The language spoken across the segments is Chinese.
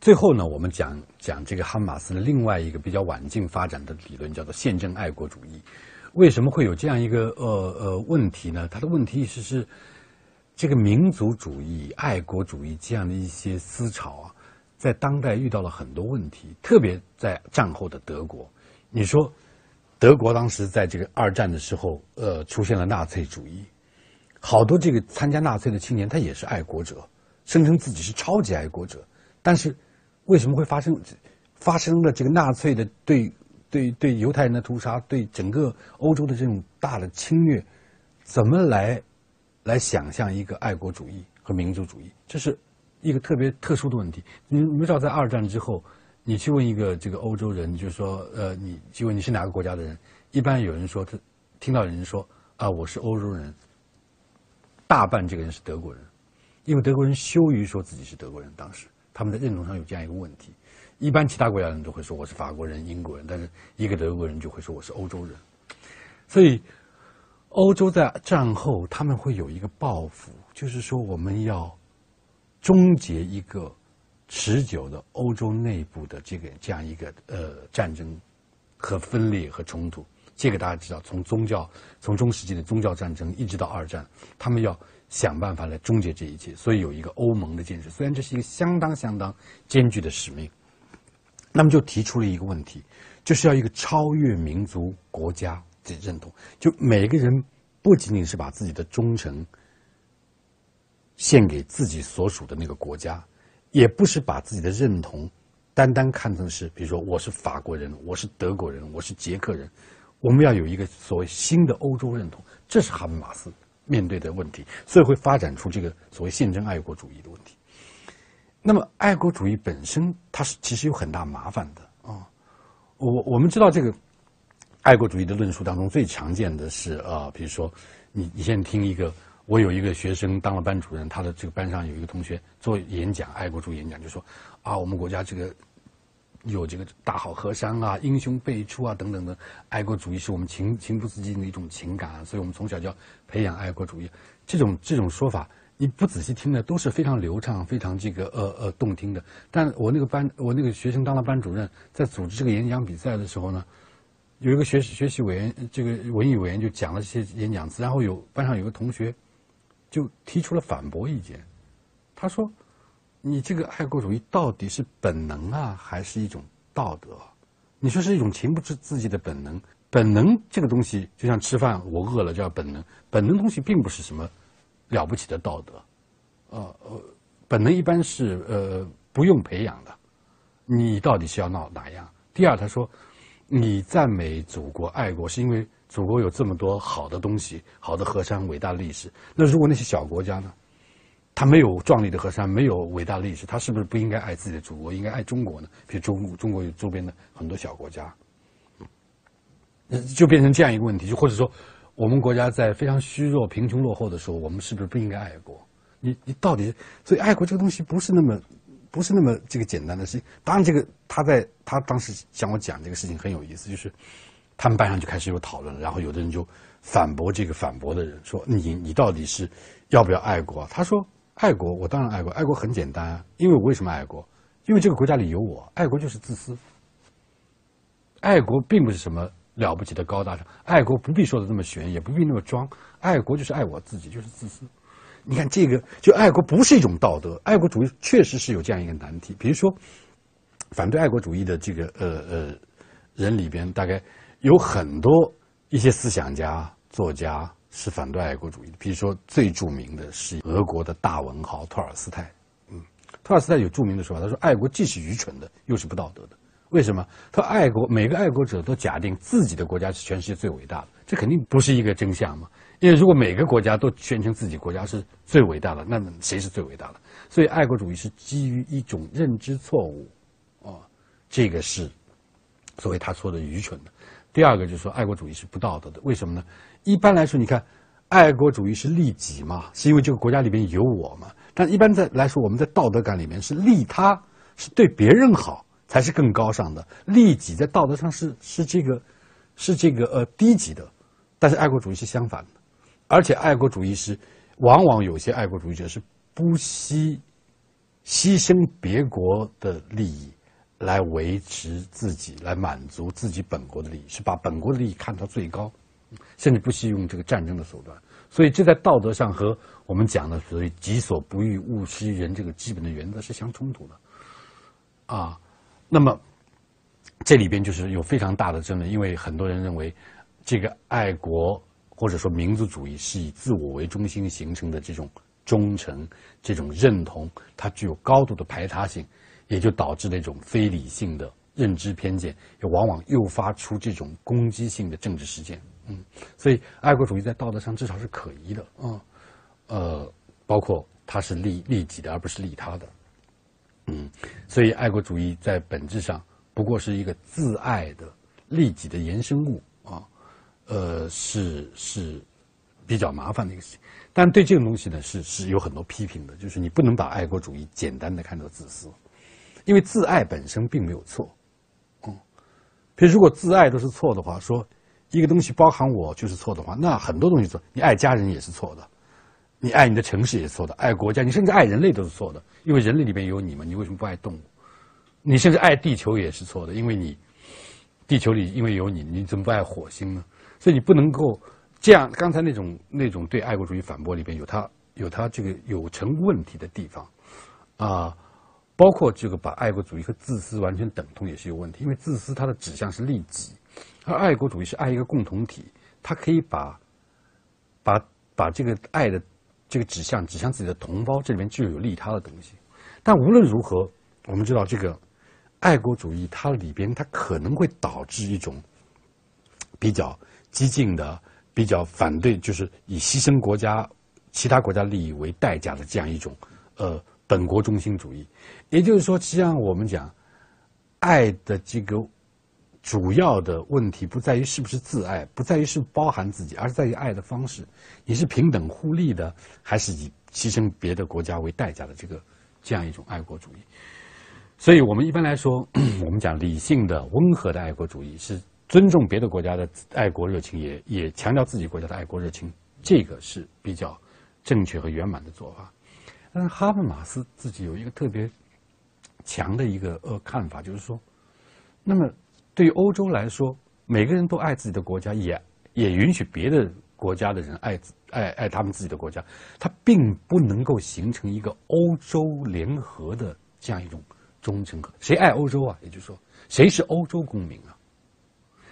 最后呢，我们讲讲这个哈马斯的另外一个比较晚近发展的理论，叫做宪政爱国主义。为什么会有这样一个呃呃问题呢？它的问题意识是，这个民族主义、爱国主义这样的一些思潮啊，在当代遇到了很多问题，特别在战后的德国。你说，德国当时在这个二战的时候，呃，出现了纳粹主义，好多这个参加纳粹的青年，他也是爱国者，声称自己是超级爱国者，但是。为什么会发生发生了这个纳粹的对对对犹太人的屠杀，对整个欧洲的这种大的侵略？怎么来来想象一个爱国主义和民族主义？这是一个特别特殊的问题。你你知道，在二战之后，你去问一个这个欧洲人，就是说，呃，你去问你是哪个国家的人，一般有人说他听到有人说啊，我是欧洲人，大半这个人是德国人，因为德国人羞于说自己是德国人，当时。他们的认同上有这样一个问题，一般其他国家人都会说我是法国人、英国人，但是一个德国人就会说我是欧洲人。所以，欧洲在战后他们会有一个抱负，就是说我们要终结一个持久的欧洲内部的这个这样一个呃战争和分裂和冲突。这个大家知道，从宗教从中世纪的宗教战争一直到二战，他们要。想办法来终结这一切，所以有一个欧盟的建设。虽然这是一个相当相当艰巨的使命，那么就提出了一个问题，就是要一个超越民族国家的认同。就每个人不仅仅是把自己的忠诚献给自己所属的那个国家，也不是把自己的认同单单看成是，比如说我是法国人，我是德国人，我是捷克人。我们要有一个所谓新的欧洲认同，这是哈贝马斯。面对的问题，所以会发展出这个所谓宪政爱国主义的问题。那么，爱国主义本身它是其实有很大麻烦的啊。我我们知道这个爱国主义的论述当中最常见的是啊，比如说你你现在听一个，我有一个学生当了班主任，他的这个班上有一个同学做演讲，爱国主义演讲就说啊，我们国家这个。有这个大好河山啊，英雄辈出啊，等等的，爱国主义是我们情情不自禁的一种情感，所以我们从小就要培养爱国主义。这种这种说法，你不仔细听呢，都是非常流畅、非常这个呃呃动听的。但我那个班，我那个学生当了班主任，在组织这个演讲比赛的时候呢，有一个学学习委员，这个文艺委员就讲了这些演讲词，然后有班上有个同学就提出了反驳意见，他说。你这个爱国主义到底是本能啊，还是一种道德？你说是一种情不自自己的本能？本能这个东西就像吃饭，我饿了叫本能。本能东西并不是什么了不起的道德，呃呃，本能一般是呃不用培养的。你到底是要闹哪样？第二，他说你赞美祖国、爱国，是因为祖国有这么多好的东西、好的河山、伟大的历史。那如果那些小国家呢？他没有壮丽的河山，没有伟大的历史，他是不是不应该爱自己的祖国，应该爱中国呢？比如中中国有周边的很多小国家，就变成这样一个问题，就或者说，我们国家在非常虚弱、贫穷、落后的时候，我们是不是不应该爱国？你你到底，所以爱国这个东西不是那么不是那么这个简单的事情。当然，这个他在他当时向我讲这个事情很有意思，就是他们班上就开始有讨论，然后有的人就反驳这个反驳的人说：“你你到底是要不要爱国？”他说。爱国，我当然爱国。爱国很简单，因为我为什么爱国？因为这个国家里有我。爱国就是自私。爱国并不是什么了不起的高大上，爱国不必说的那么玄，也不必那么装。爱国就是爱我自己，就是自私。你看这个，就爱国不是一种道德。爱国主义确实是有这样一个难题。比如说，反对爱国主义的这个呃呃人里边，大概有很多一些思想家、作家。是反对爱国主义的，比如说最著名的是俄国的大文豪托尔斯泰。嗯，托尔斯泰有著名的说法，他说：“爱国既是愚蠢的，又是不道德的。为什么？他爱国，每个爱国者都假定自己的国家是全世界最伟大的，这肯定不是一个真相嘛。因为如果每个国家都宣称自己国家是最伟大的，那么谁是最伟大的？所以爱国主义是基于一种认知错误，啊，这个是所谓他说的愚蠢的。第二个就是说，爱国主义是不道德的。为什么呢？一般来说，你看，爱国主义是利己嘛，是因为这个国家里面有我嘛。但一般在来说，我们在道德感里面是利他，是对别人好才是更高尚的。利己在道德上是是这个，是这个呃低级的。但是爱国主义是相反的，而且爱国主义是往往有些爱国主义者是不惜牺牲别国的利益来维持自己，来满足自己本国的利益，是把本国的利益看到最高，甚至不惜用这个战争的手段。所以，这在道德上和我们讲的所谓“己所不欲，勿施于人”这个基本的原则是相冲突的。啊，那么这里边就是有非常大的争论，因为很多人认为，这个爱国或者说民族主义是以自我为中心形成的这种忠诚、这种认同，它具有高度的排他性，也就导致那种非理性的认知偏见，也往往诱发出这种攻击性的政治事件。嗯，所以爱国主义在道德上至少是可疑的啊，呃，包括它是利利己的，而不是利他的。嗯，所以爱国主义在本质上不过是一个自爱的利己的延伸物啊，呃，是是比较麻烦的一个事情。但对这种东西呢，是是有很多批评的，就是你不能把爱国主义简单的看作自私，因为自爱本身并没有错。嗯，比如如果自爱都是错的话，说一个东西包含我就是错的话，那很多东西错，你爱家人也是错的。你爱你的城市也是错的，爱国家，你甚至爱人类都是错的，因为人类里面有你嘛，你为什么不爱动物？你甚至爱地球也是错的，因为你地球里因为有你，你怎么不爱火星呢？所以你不能够这样。刚才那种那种对爱国主义反驳里边有它有它这个有成问题的地方啊，包括这个把爱国主义和自私完全等同也是有问题，因为自私它的指向是利己，而爱国主义是爱一个共同体，它可以把把把这个爱的。这个指向指向自己的同胞，这里面就有利他的东西。但无论如何，我们知道这个爱国主义，它里边它可能会导致一种比较激进的、比较反对，就是以牺牲国家、其他国家利益为代价的这样一种呃本国中心主义。也就是说，实际上我们讲爱的这个。主要的问题不在于是不是自爱，不在于是包含自己，而是在于爱的方式。你是平等互利的，还是以牺牲别的国家为代价的这个这样一种爱国主义？所以我们一般来说，我们讲理性的、温和的爱国主义是尊重别的国家的爱国热情，也也强调自己国家的爱国热情，这个是比较正确和圆满的做法。但是哈贝马斯自己有一个特别强的一个呃看法，就是说，那么。对于欧洲来说，每个人都爱自己的国家，也也允许别的国家的人爱爱爱他们自己的国家。它并不能够形成一个欧洲联合的这样一种忠诚。谁爱欧洲啊？也就是说，谁是欧洲公民啊？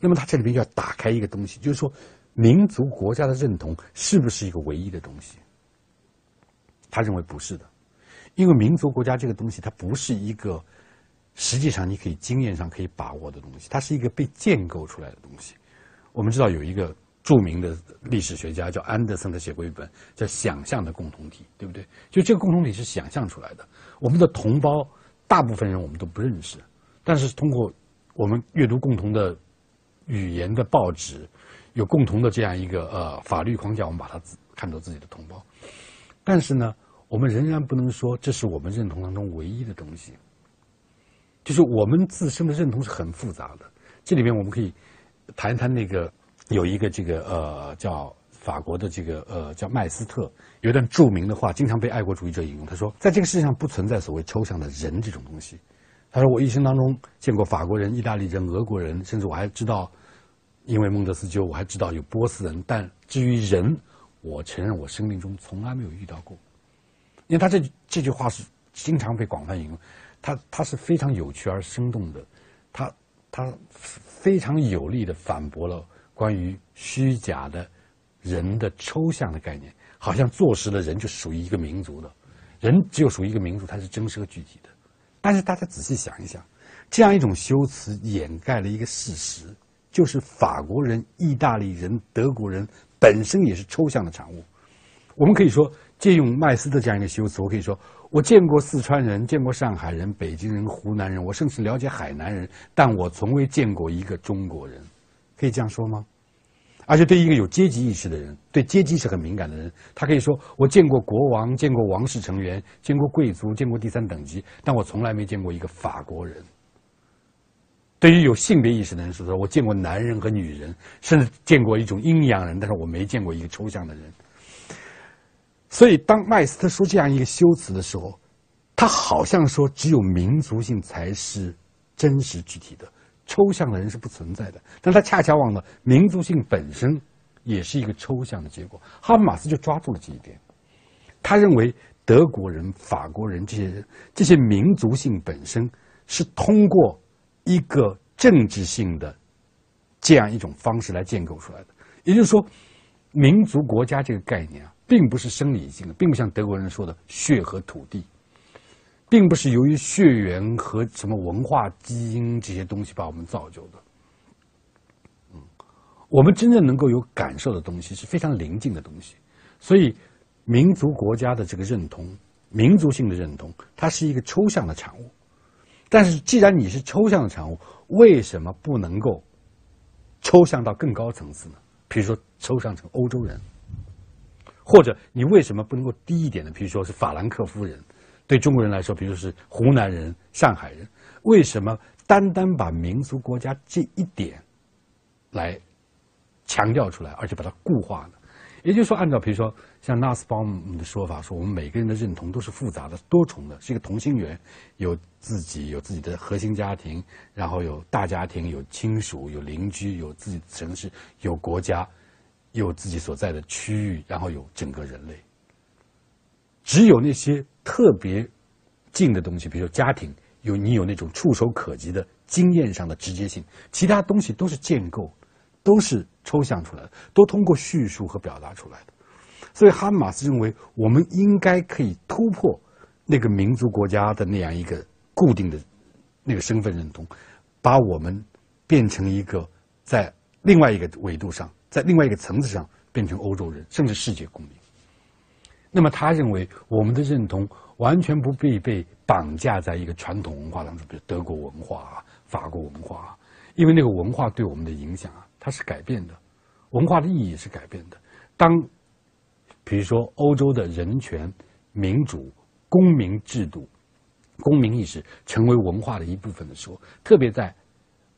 那么他这里面要打开一个东西，就是说，民族国家的认同是不是一个唯一的东西？他认为不是的，因为民族国家这个东西，它不是一个。实际上，你可以经验上可以把握的东西，它是一个被建构出来的东西。我们知道有一个著名的历史学家叫安德森，他写过一本叫《想象的共同体》，对不对？就这个共同体是想象出来的。我们的同胞，大部分人我们都不认识，但是通过我们阅读共同的语言的报纸，有共同的这样一个呃法律框架，我们把它看作自己的同胞。但是呢，我们仍然不能说这是我们认同当中唯一的东西。就是我们自身的认同是很复杂的，这里面我们可以谈一谈那个有一个这个呃叫法国的这个呃叫麦斯特有一段著名的话，经常被爱国主义者引用。他说，在这个世界上不存在所谓抽象的人这种东西。他说，我一生当中见过法国人、意大利人、俄国人，甚至我还知道，因为孟德斯鸠，我还知道有波斯人。但至于人，我承认我生命中从来没有遇到过。因为他这这句话是经常被广泛引用。他他是非常有趣而生动的，他他非常有力的反驳了关于虚假的人的抽象的概念，好像坐实了人就属于一个民族的，人只有属于一个民族，它是真实和具体的。但是大家仔细想一想，这样一种修辞掩盖了一个事实，就是法国人、意大利人、德国人本身也是抽象的产物。我们可以说，借用麦斯的这样一个修辞，我可以说。我见过四川人，见过上海人、北京人、湖南人，我甚至了解海南人，但我从未见过一个中国人，可以这样说吗？而且对一个有阶级意识的人，对阶级是很敏感的人，他可以说：我见过国王，见过王室成员，见过贵族，见过第三等级，但我从来没见过一个法国人。对于有性别意识的人说：我见过男人和女人，甚至见过一种阴阳人，但是我没见过一个抽象的人。所以，当麦斯特说这样一个修辞的时候，他好像说只有民族性才是真实具体的，抽象的人是不存在的。但他恰恰忘了民族性本身也是一个抽象的结果。哈马斯就抓住了这一点，他认为德国人、法国人这些人这些民族性本身是通过一个政治性的这样一种方式来建构出来的。也就是说，民族国家这个概念啊，并不是生理性的，并不像德国人说的血和土地。并不是由于血缘和什么文化基因这些东西把我们造就的，我们真正能够有感受的东西是非常临近的东西，所以民族国家的这个认同、民族性的认同，它是一个抽象的产物。但是，既然你是抽象的产物，为什么不能够抽象到更高层次呢？比如说，抽象成欧洲人，或者你为什么不能够低一点呢？比如说是法兰克夫人。对中国人来说，比如是湖南人、上海人，为什么单单把民族国家这一点来强调出来，而且把它固化呢？也就是说，按照比如说像纳斯鲍姆的说法，说我们每个人的认同都是复杂的、多重的，是一个同心圆，有自己有自己的核心家庭，然后有大家庭、有亲属、有邻居、有自己的城市、有国家、有自己所在的区域，然后有整个人类。只有那些特别近的东西，比如说家庭，有你有那种触手可及的经验上的直接性，其他东西都是建构，都是抽象出来的，都通过叙述和表达出来的。所以哈马斯认为，我们应该可以突破那个民族国家的那样一个固定的那个身份认同，把我们变成一个在另外一个维度上，在另外一个层次上变成欧洲人，甚至世界公民。那么他认为，我们的认同完全不必被绑架在一个传统文化当中，比如德国文化啊、法国文化啊，因为那个文化对我们的影响啊，它是改变的，文化的意义是改变的。当比如说欧洲的人权、民主、公民制度、公民意识成为文化的一部分的时候，特别在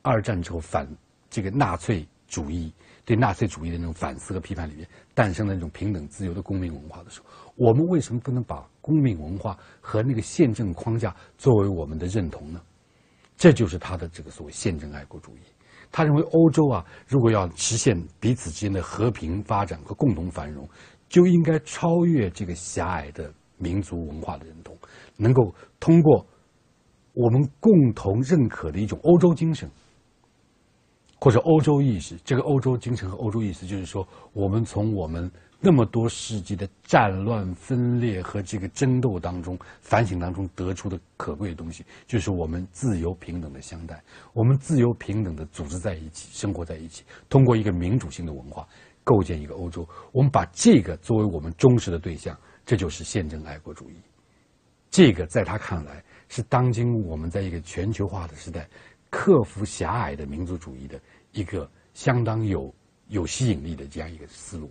二战之后反这个纳粹主义。对纳粹主义的那种反思和批判里面诞生了那种平等自由的公民文化的时候，我们为什么不能把公民文化和那个宪政框架作为我们的认同呢？这就是他的这个所谓宪政爱国主义。他认为欧洲啊，如果要实现彼此之间的和平发展和共同繁荣，就应该超越这个狭隘的民族文化的认同，能够通过我们共同认可的一种欧洲精神。或者欧洲意识，这个欧洲精神和欧洲意识，就是说，我们从我们那么多世纪的战乱、分裂和这个争斗当中反省当中得出的可贵的东西，就是我们自由平等的相待，我们自由平等的组织在一起，生活在一起，通过一个民主性的文化构建一个欧洲。我们把这个作为我们忠实的对象，这就是宪政爱国主义。这个在他看来，是当今我们在一个全球化的时代。克服狭隘的民族主义的一个相当有有吸引力的这样一个思路。